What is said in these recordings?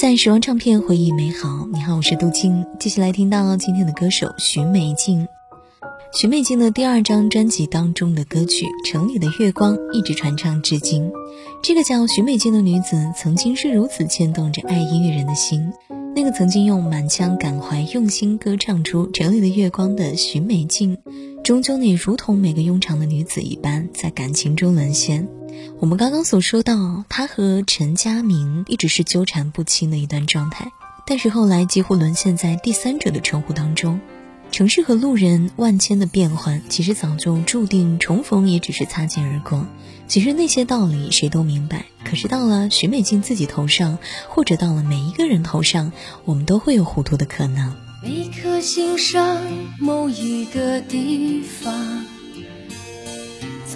在时光唱片回忆美好，你好，我是杜静。接下来听到今天的歌手许美静。许美静的第二张专辑当中的歌曲《城里的月光》一直传唱至今。这个叫许美静的女子，曾经是如此牵动着爱音乐人的心。那个曾经用满腔感怀、用心歌唱出《城里的月光》的许美静，终究也如同每个庸常的女子一般，在感情中沦陷。我们刚刚所说到，他和陈佳明一直是纠缠不清的一段状态，但是后来几乎沦陷在第三者的称呼当中。城市和路人万千的变换，其实早就注定重逢也只是擦肩而过。其实那些道理谁都明白，可是到了许美静自己头上，或者到了每一个人头上，我们都会有糊涂的可能。每颗心上某一个地方。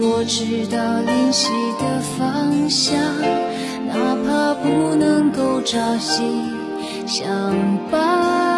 我知道灵犀的方向，哪怕不能够朝夕相伴。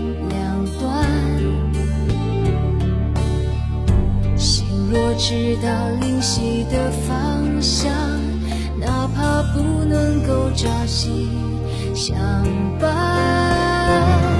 我知道灵犀的方向，哪怕不能够朝夕。相伴。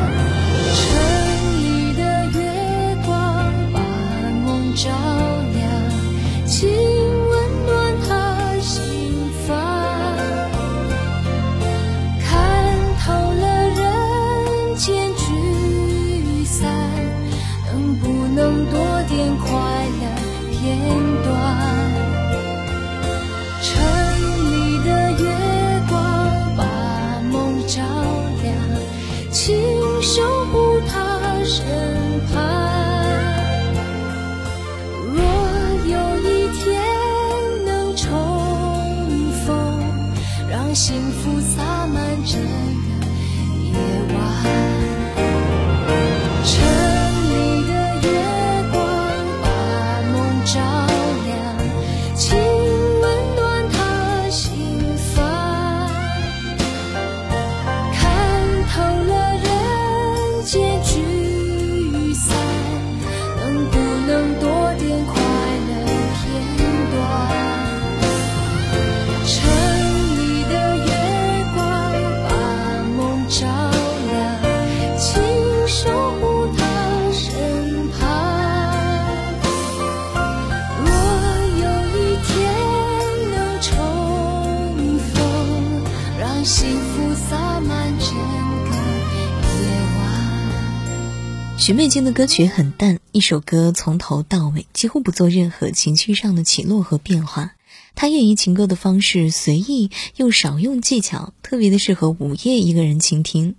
许美静的歌曲很淡，一首歌从头到尾几乎不做任何情绪上的起落和变化。她演绎情歌的方式随意又少用技巧，特别的适合午夜一个人倾听。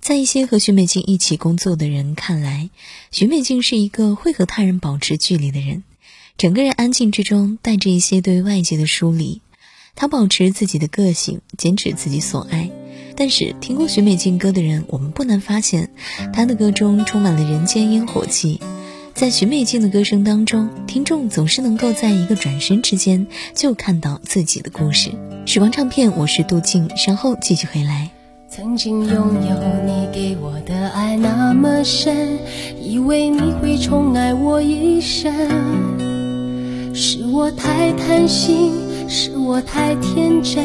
在一些和许美静一起工作的人看来，许美静是一个会和他人保持距离的人，整个人安静之中带着一些对外界的疏离。她保持自己的个性，坚持自己所爱。但是听过许美静歌的人，我们不难发现，她的歌中充满了人间烟火气。在许美静的歌声当中，听众总是能够在一个转身之间就看到自己的故事。时光唱片，我是杜静，稍后继续回来。曾经拥有你给我的爱那么深，以为你会宠爱我一生，是我太贪心，是我太天真。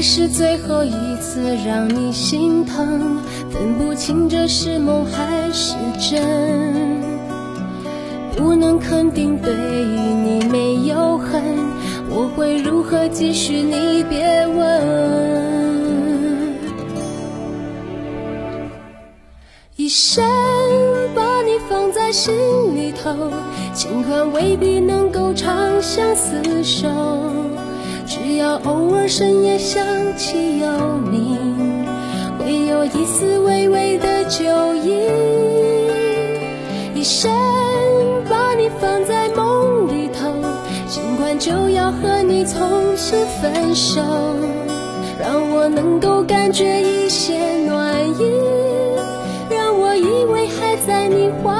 是最后一次让你心疼。分不清这是梦还是真，不能肯定对你没有恨，我会如何继续？你别问。一生把你放在心里头，尽管未必能够长相厮守，只要偶尔深夜想起有你。会有一丝微微的酒意，一生把你放在梦里头，尽管就要和你从此分手，让我能够感觉一些暖意，让我以为还在你怀。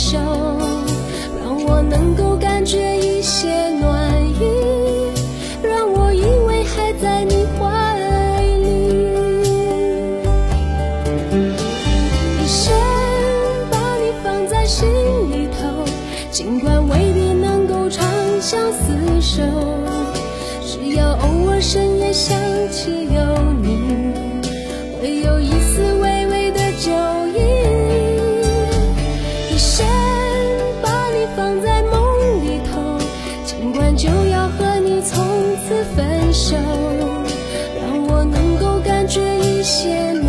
手，让我能够感觉一些暖意，让我以为还在你怀里。一生把你放在心里头，尽管未必能够长相厮守，只要偶尔深夜想起，这一线